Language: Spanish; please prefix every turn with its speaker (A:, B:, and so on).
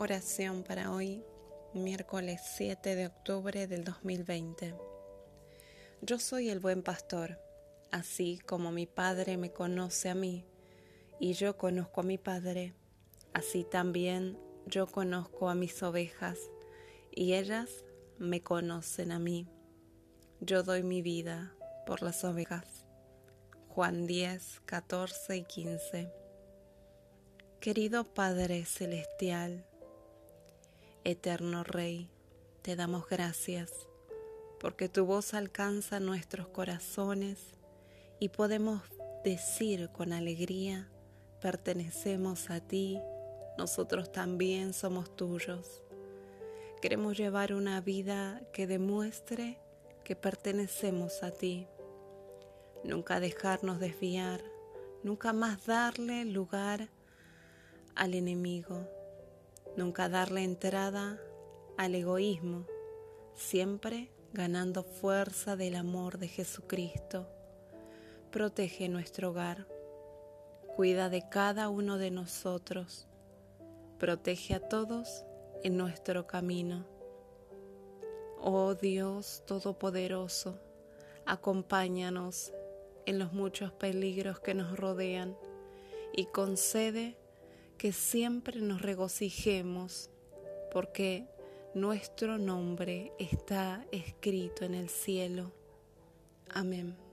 A: Oración para hoy, miércoles 7 de octubre del 2020. Yo soy el buen pastor, así como mi Padre me conoce a mí, y yo conozco a mi Padre, así también yo conozco a mis ovejas, y ellas me conocen a mí. Yo doy mi vida por las ovejas. Juan 10, 14 y 15. Querido Padre Celestial, Eterno Rey, te damos gracias porque tu voz alcanza nuestros corazones y podemos decir con alegría, pertenecemos a ti, nosotros también somos tuyos. Queremos llevar una vida que demuestre que pertenecemos a ti. Nunca dejarnos desviar, nunca más darle lugar al enemigo nunca darle entrada al egoísmo, siempre ganando fuerza del amor de Jesucristo. Protege nuestro hogar, cuida de cada uno de nosotros, protege a todos en nuestro camino. Oh Dios Todopoderoso, acompáñanos en los muchos peligros que nos rodean y concede que siempre nos regocijemos porque nuestro nombre está escrito en el cielo. Amén.